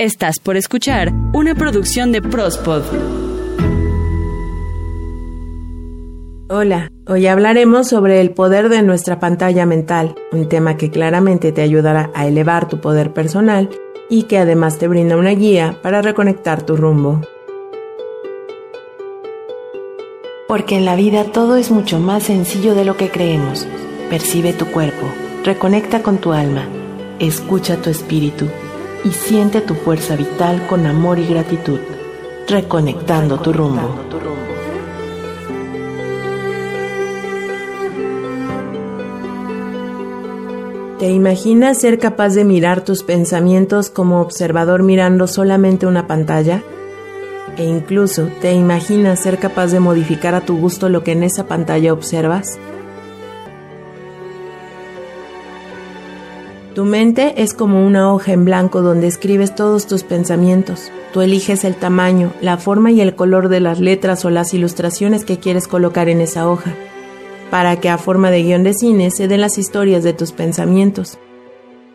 Estás por escuchar una producción de Prospod. Hola, hoy hablaremos sobre el poder de nuestra pantalla mental, un tema que claramente te ayudará a elevar tu poder personal y que además te brinda una guía para reconectar tu rumbo. Porque en la vida todo es mucho más sencillo de lo que creemos. Percibe tu cuerpo, reconecta con tu alma, escucha tu espíritu y siente tu fuerza vital con amor y gratitud, reconectando tu rumbo. ¿Te imaginas ser capaz de mirar tus pensamientos como observador mirando solamente una pantalla? E incluso, ¿te imaginas ser capaz de modificar a tu gusto lo que en esa pantalla observas? Tu mente es como una hoja en blanco donde escribes todos tus pensamientos. Tú eliges el tamaño, la forma y el color de las letras o las ilustraciones que quieres colocar en esa hoja, para que a forma de guion de cine se den las historias de tus pensamientos.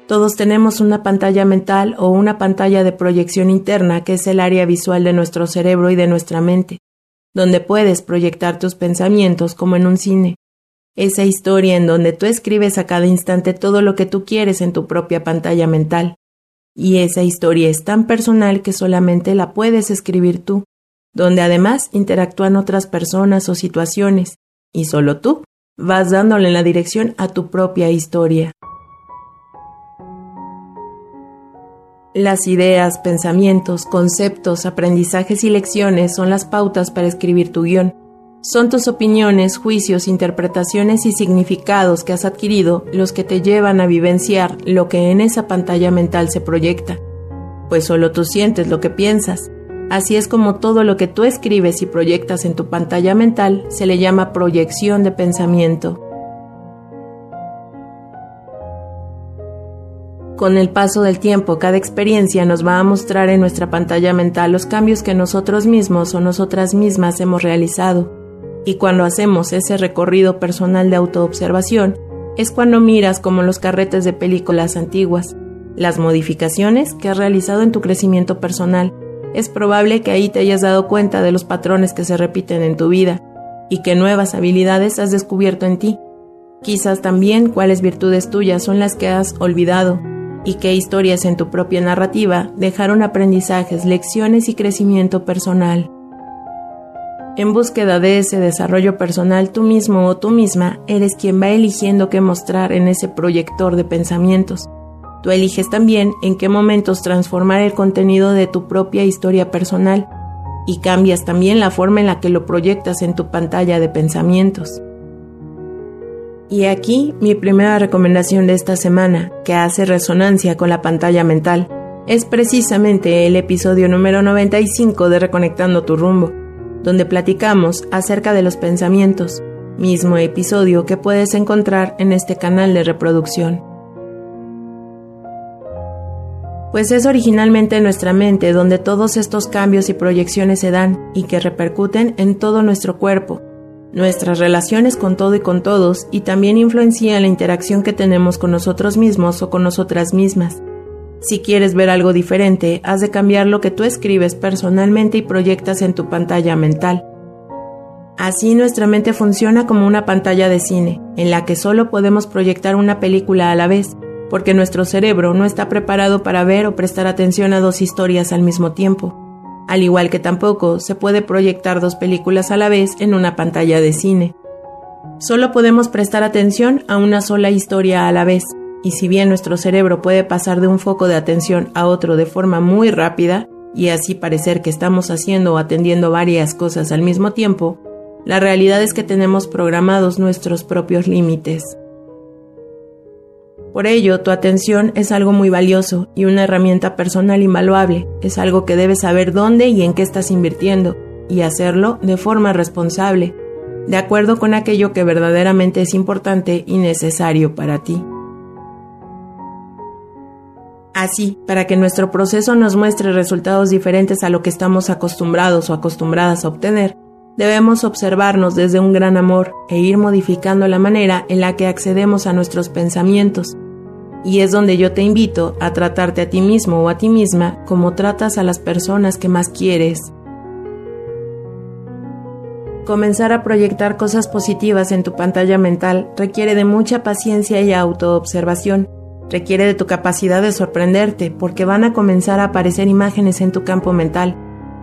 Todos tenemos una pantalla mental o una pantalla de proyección interna que es el área visual de nuestro cerebro y de nuestra mente, donde puedes proyectar tus pensamientos como en un cine esa historia en donde tú escribes a cada instante todo lo que tú quieres en tu propia pantalla mental. Y esa historia es tan personal que solamente la puedes escribir tú, donde además interactúan otras personas o situaciones, y solo tú vas dándole la dirección a tu propia historia. Las ideas, pensamientos, conceptos, aprendizajes y lecciones son las pautas para escribir tu guion son tus opiniones, juicios, interpretaciones y significados que has adquirido los que te llevan a vivenciar lo que en esa pantalla mental se proyecta, pues solo tú sientes lo que piensas. Así es como todo lo que tú escribes y proyectas en tu pantalla mental se le llama proyección de pensamiento. Con el paso del tiempo, cada experiencia nos va a mostrar en nuestra pantalla mental los cambios que nosotros mismos o nosotras mismas hemos realizado y cuando hacemos ese recorrido personal de autoobservación, es cuando miras como los carretes de películas antiguas, las modificaciones que has realizado en tu crecimiento personal. Es probable que ahí te hayas dado cuenta de los patrones que se repiten en tu vida y que nuevas habilidades has descubierto en ti. Quizás también cuáles virtudes tuyas son las que has olvidado y qué historias en tu propia narrativa dejaron aprendizajes, lecciones y crecimiento personal. En búsqueda de ese desarrollo personal, tú mismo o tú misma eres quien va eligiendo qué mostrar en ese proyector de pensamientos. Tú eliges también en qué momentos transformar el contenido de tu propia historia personal y cambias también la forma en la que lo proyectas en tu pantalla de pensamientos. Y aquí mi primera recomendación de esta semana, que hace resonancia con la pantalla mental, es precisamente el episodio número 95 de Reconectando tu rumbo donde platicamos acerca de los pensamientos, mismo episodio que puedes encontrar en este canal de reproducción. Pues es originalmente nuestra mente donde todos estos cambios y proyecciones se dan y que repercuten en todo nuestro cuerpo, nuestras relaciones con todo y con todos y también influencian la interacción que tenemos con nosotros mismos o con nosotras mismas. Si quieres ver algo diferente, has de cambiar lo que tú escribes personalmente y proyectas en tu pantalla mental. Así nuestra mente funciona como una pantalla de cine, en la que solo podemos proyectar una película a la vez, porque nuestro cerebro no está preparado para ver o prestar atención a dos historias al mismo tiempo, al igual que tampoco se puede proyectar dos películas a la vez en una pantalla de cine. Solo podemos prestar atención a una sola historia a la vez, y si bien nuestro cerebro puede pasar de un foco de atención a otro de forma muy rápida, y así parecer que estamos haciendo o atendiendo varias cosas al mismo tiempo, la realidad es que tenemos programados nuestros propios límites. Por ello, tu atención es algo muy valioso y una herramienta personal invaluable. Es algo que debes saber dónde y en qué estás invirtiendo, y hacerlo de forma responsable, de acuerdo con aquello que verdaderamente es importante y necesario para ti. Así, para que nuestro proceso nos muestre resultados diferentes a lo que estamos acostumbrados o acostumbradas a obtener, debemos observarnos desde un gran amor e ir modificando la manera en la que accedemos a nuestros pensamientos. Y es donde yo te invito a tratarte a ti mismo o a ti misma como tratas a las personas que más quieres. Comenzar a proyectar cosas positivas en tu pantalla mental requiere de mucha paciencia y autoobservación. Requiere de tu capacidad de sorprenderte porque van a comenzar a aparecer imágenes en tu campo mental.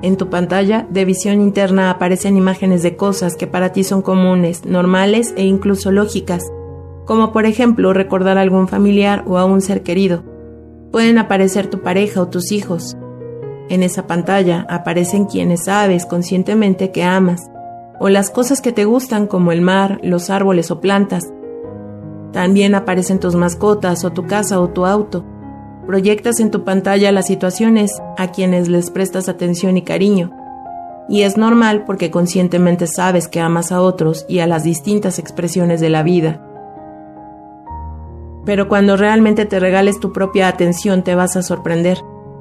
En tu pantalla de visión interna aparecen imágenes de cosas que para ti son comunes, normales e incluso lógicas, como por ejemplo recordar a algún familiar o a un ser querido. Pueden aparecer tu pareja o tus hijos. En esa pantalla aparecen quienes sabes conscientemente que amas, o las cosas que te gustan como el mar, los árboles o plantas. También aparecen tus mascotas o tu casa o tu auto. Proyectas en tu pantalla las situaciones a quienes les prestas atención y cariño. Y es normal porque conscientemente sabes que amas a otros y a las distintas expresiones de la vida. Pero cuando realmente te regales tu propia atención te vas a sorprender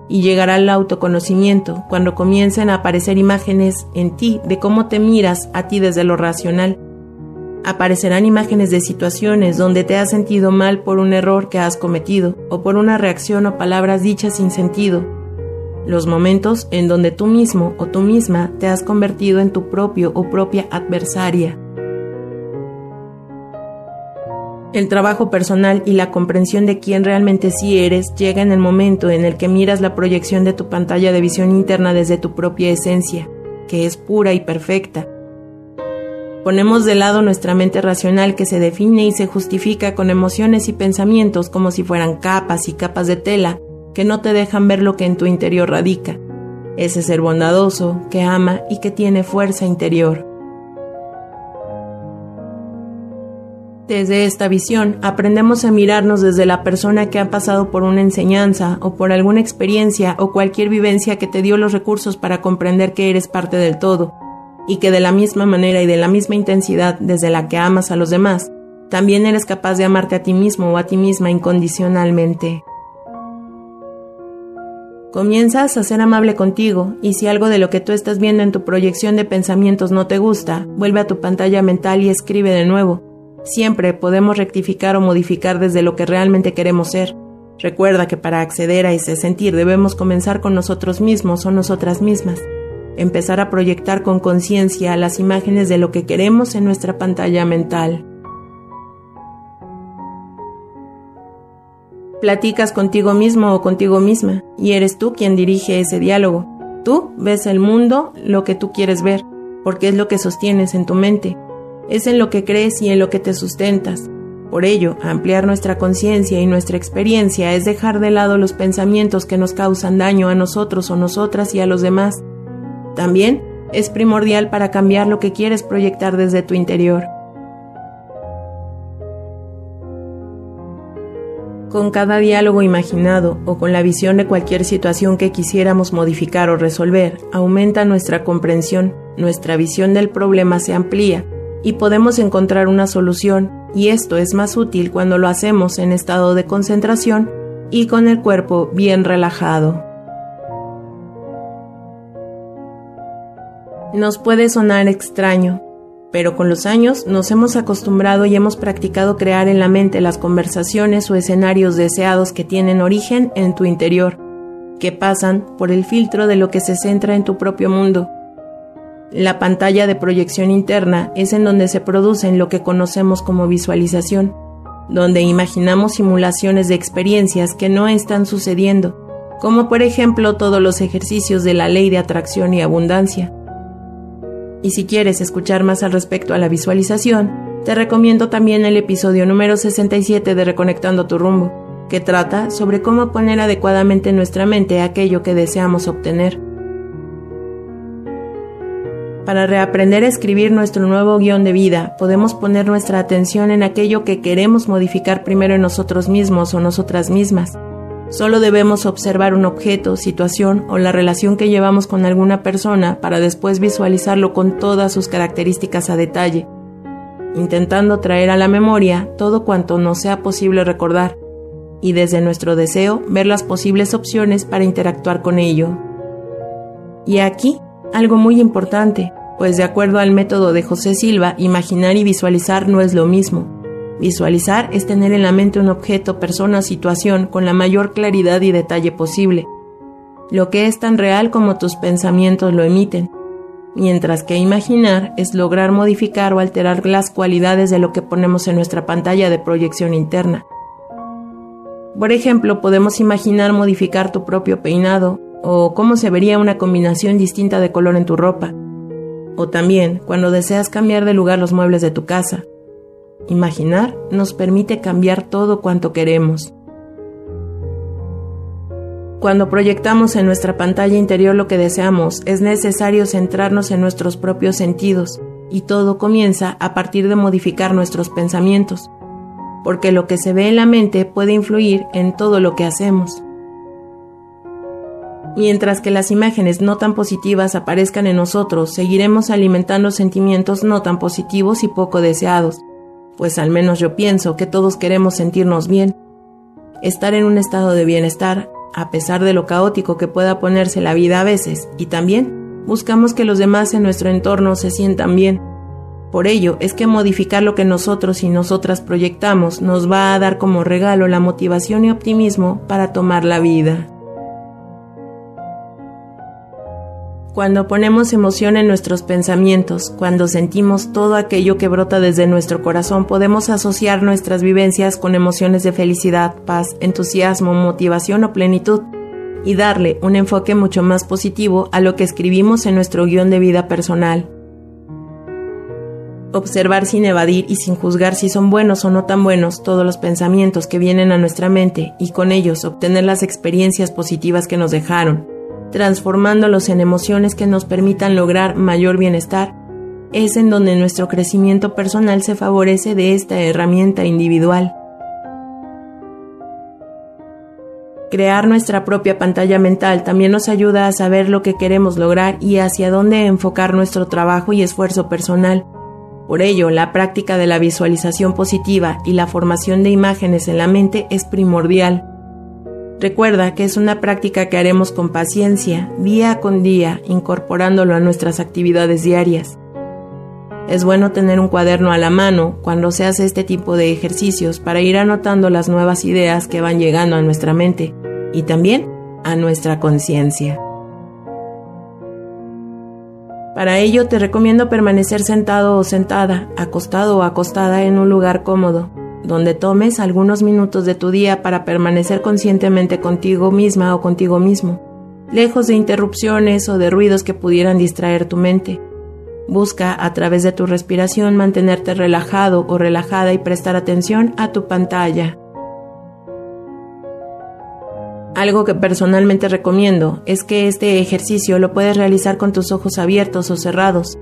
y llegará el autoconocimiento cuando comiencen a aparecer imágenes en ti de cómo te miras a ti desde lo racional. Aparecerán imágenes de situaciones donde te has sentido mal por un error que has cometido o por una reacción o palabras dichas sin sentido. Los momentos en donde tú mismo o tú misma te has convertido en tu propio o propia adversaria. El trabajo personal y la comprensión de quién realmente sí eres llega en el momento en el que miras la proyección de tu pantalla de visión interna desde tu propia esencia, que es pura y perfecta. Ponemos de lado nuestra mente racional que se define y se justifica con emociones y pensamientos como si fueran capas y capas de tela que no te dejan ver lo que en tu interior radica, ese ser bondadoso que ama y que tiene fuerza interior. Desde esta visión aprendemos a mirarnos desde la persona que ha pasado por una enseñanza o por alguna experiencia o cualquier vivencia que te dio los recursos para comprender que eres parte del todo, y que de la misma manera y de la misma intensidad desde la que amas a los demás, también eres capaz de amarte a ti mismo o a ti misma incondicionalmente. Comienzas a ser amable contigo y si algo de lo que tú estás viendo en tu proyección de pensamientos no te gusta, vuelve a tu pantalla mental y escribe de nuevo Siempre podemos rectificar o modificar desde lo que realmente queremos ser. Recuerda que para acceder a ese sentir debemos comenzar con nosotros mismos o nosotras mismas. Empezar a proyectar con conciencia las imágenes de lo que queremos en nuestra pantalla mental. Platicas contigo mismo o contigo misma y eres tú quien dirige ese diálogo. Tú ves el mundo lo que tú quieres ver, porque es lo que sostienes en tu mente es en lo que crees y en lo que te sustentas. Por ello, ampliar nuestra conciencia y nuestra experiencia es dejar de lado los pensamientos que nos causan daño a nosotros o nosotras y a los demás. También es primordial para cambiar lo que quieres proyectar desde tu interior. Con cada diálogo imaginado o con la visión de cualquier situación que quisiéramos modificar o resolver, aumenta nuestra comprensión, nuestra visión del problema se amplía y podemos encontrar una solución y esto es más útil cuando lo hacemos en estado de concentración y con el cuerpo bien relajado. Nos puede sonar extraño, pero con los años nos hemos acostumbrado y hemos practicado crear en la mente las conversaciones o escenarios deseados que tienen origen en tu interior, que pasan por el filtro de lo que se centra en tu propio mundo la pantalla de proyección interna es en donde se producen lo que conocemos como visualización, donde imaginamos simulaciones de experiencias que no están sucediendo, como por ejemplo todos los ejercicios de la ley de atracción y abundancia. Y si quieres escuchar más al respecto a la visualización, te recomiendo también el episodio número 67 de Reconectando tu rumbo, que trata sobre cómo poner adecuadamente en nuestra mente aquello que deseamos obtener. Para reaprender a escribir nuestro nuevo guion de vida, podemos poner nuestra atención en aquello que queremos modificar primero en nosotros mismos o nosotras mismas. Solo debemos observar un objeto, situación o la relación que llevamos con alguna persona para después visualizarlo con todas sus características a detalle, intentando traer a la memoria todo cuanto nos sea posible recordar y desde nuestro deseo ver las posibles opciones para interactuar con ello. Y aquí algo muy importante, pues de acuerdo al método de José Silva, imaginar y visualizar no es lo mismo. Visualizar es tener en la mente un objeto, persona situación con la mayor claridad y detalle posible, lo que es tan real como tus pensamientos lo emiten, mientras que imaginar es lograr modificar o alterar las cualidades de lo que ponemos en nuestra pantalla de proyección interna. Por ejemplo, podemos imaginar modificar tu propio peinado o cómo se vería una combinación distinta de color en tu ropa. O también cuando deseas cambiar de lugar los muebles de tu casa. Imaginar nos permite cambiar todo cuanto queremos. Cuando proyectamos en nuestra pantalla interior lo que deseamos, es necesario centrarnos en nuestros propios sentidos, y todo comienza a partir de modificar nuestros pensamientos, porque lo que se ve en la mente puede influir en todo lo que hacemos. Mientras que las imágenes no tan positivas aparezcan en nosotros, seguiremos alimentando sentimientos no tan positivos y poco deseados, pues al menos yo pienso que todos queremos sentirnos bien, estar en un estado de bienestar, a pesar de lo caótico que pueda ponerse la vida a veces, y también buscamos que los demás en nuestro entorno se sientan bien. Por ello es que modificar lo que nosotros y nosotras proyectamos nos va a dar como regalo la motivación y optimismo para tomar la vida. Cuando ponemos emoción en nuestros pensamientos, cuando sentimos todo aquello que brota desde nuestro corazón, podemos asociar nuestras vivencias con emociones de felicidad, paz, entusiasmo, motivación o plenitud y darle un enfoque mucho más positivo a lo que escribimos en nuestro guion de vida personal. Observar sin evadir y sin juzgar si son buenos o no tan buenos todos los pensamientos que vienen a nuestra mente y con ellos obtener las experiencias positivas que nos dejaron transformándolos en emociones que nos permitan lograr mayor bienestar, es en donde nuestro crecimiento personal se favorece de esta herramienta individual. Crear nuestra propia pantalla mental también nos ayuda a saber lo que queremos lograr y hacia dónde enfocar nuestro trabajo y esfuerzo personal. Por ello, la práctica de la visualización positiva y la formación de imágenes en la mente es primordial. Recuerda que es una práctica que haremos con paciencia, día con día, incorporándolo a nuestras actividades diarias. Es bueno tener un cuaderno a la mano cuando se hace este tipo de ejercicios para ir anotando las nuevas ideas que van llegando a nuestra mente y también a nuestra conciencia. Para ello te recomiendo permanecer sentado o sentada, acostado o acostada en un lugar cómodo, donde tomes algunos minutos de tu día para permanecer conscientemente contigo misma o contigo mismo, lejos de interrupciones o de ruidos que pudieran distraer tu mente. Busca a través de tu respiración mantenerte relajado o relajada y prestar atención a tu pantalla. Algo que personalmente recomiendo es que este ejercicio lo puedes realizar con tus ojos abiertos o cerrados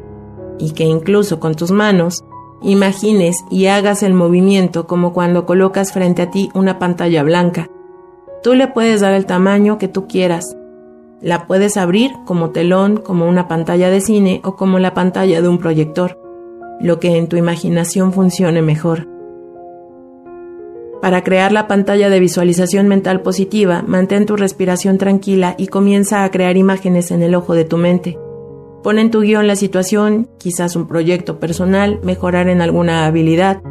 y que incluso con tus manos Imagines y hagas el movimiento como cuando colocas frente a ti una pantalla blanca. Tú le puedes dar el tamaño que tú quieras. La puedes abrir como telón, como una pantalla de cine o como la pantalla de un proyector, lo que en tu imaginación funcione mejor. Para crear la pantalla de visualización mental positiva, mantén tu respiración tranquila y comienza a crear imágenes en el ojo de tu mente. Pon en tu guion la situación, quizás un proyecto personal, mejorar en alguna habilidad,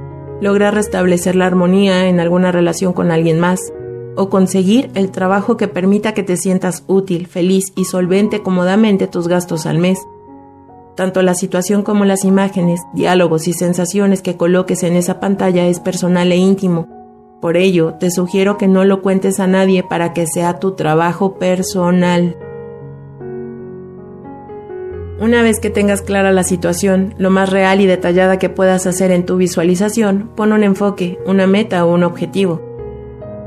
lograr restablecer la armonía en alguna relación con alguien más, o conseguir el trabajo que permita que te sientas útil, feliz y solvente cómodamente tus gastos al mes. Tanto la situación como las imágenes, diálogos y sensaciones que coloques en esa pantalla es personal e íntimo. Por ello, te sugiero que no lo cuentes a nadie para que sea tu trabajo personal. Una vez que tengas clara la situación, lo más real y detallada que puedas hacer en tu visualización, pon un enfoque, una meta o un objetivo.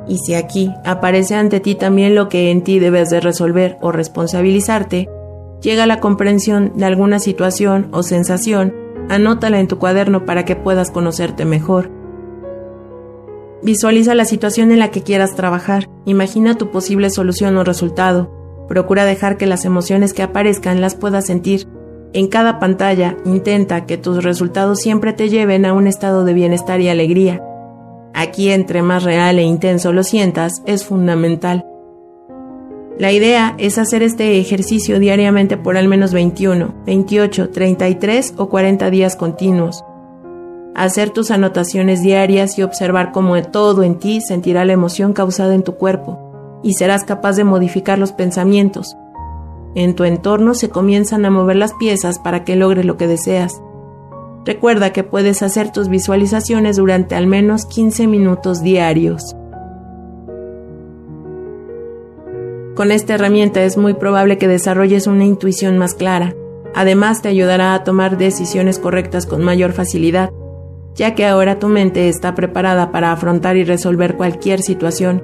Y si aquí aparece ante ti también lo que en ti debes de resolver o responsabilizarte, llega la comprensión de alguna situación o sensación, anótala en tu cuaderno para que puedas conocerte mejor. Visualiza la situación en la que quieras trabajar, imagina tu posible solución o resultado, Procura dejar que las emociones que aparezcan las puedas sentir. En cada pantalla intenta que tus resultados siempre te lleven a un estado de bienestar y alegría. Aquí entre más real e intenso lo sientas es fundamental. La idea es hacer este ejercicio diariamente por al menos 21, 28, 33 o 40 días continuos. hacer tus anotaciones diarias y observar cómo todo en ti sentirá la emoción causada en tu cuerpo y serás capaz de modificar los pensamientos. En tu entorno se comienzan a mover las piezas para que logres lo que deseas. Recuerda que puedes hacer tus visualizaciones durante al menos 15 minutos diarios. Con esta herramienta es muy probable que desarrolles una intuición más clara. Además te ayudará a tomar decisiones correctas con mayor facilidad ya que ahora tu mente está preparada para afrontar y resolver cualquier situación.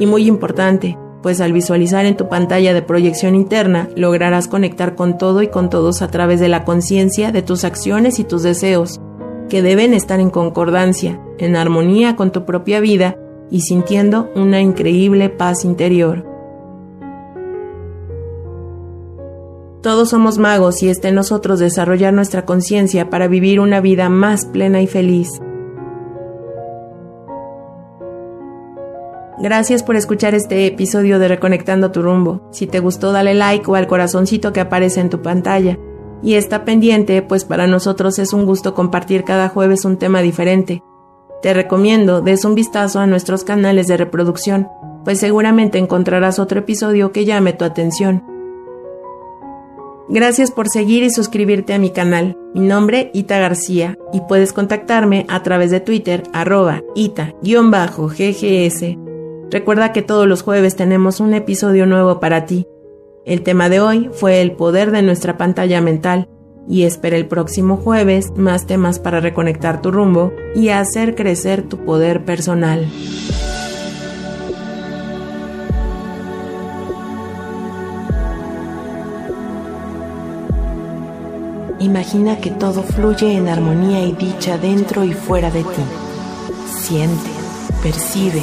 Y muy importante, pues al visualizar en tu pantalla de proyección interna lograrás conectar con todo y con todos a través de la conciencia de tus acciones y tus deseos, que deben estar en concordancia, en armonía con tu propia vida y sintiendo una increíble paz interior. Todos somos magos y está en nosotros desarrollar nuestra conciencia para vivir una vida más plena y feliz. Gracias por escuchar este episodio de Reconectando tu rumbo. Si te gustó, dale like o al corazoncito que aparece en tu pantalla. Y está pendiente, pues para nosotros es un gusto compartir cada jueves un tema diferente. Te recomiendo des un vistazo a nuestros canales de reproducción, pues seguramente encontrarás otro episodio que llame tu atención. Gracias por seguir y suscribirte a mi canal. Mi nombre Ita García y puedes contactarme a través de Twitter arroba ita-ggs. Recuerda que todos los jueves tenemos un episodio nuevo para ti. El tema de hoy fue el poder de nuestra pantalla mental y espera el próximo jueves más temas para reconectar tu rumbo y hacer crecer tu poder personal. Imagina que todo fluye en armonía y dicha dentro y fuera de ti. Siente, percibe,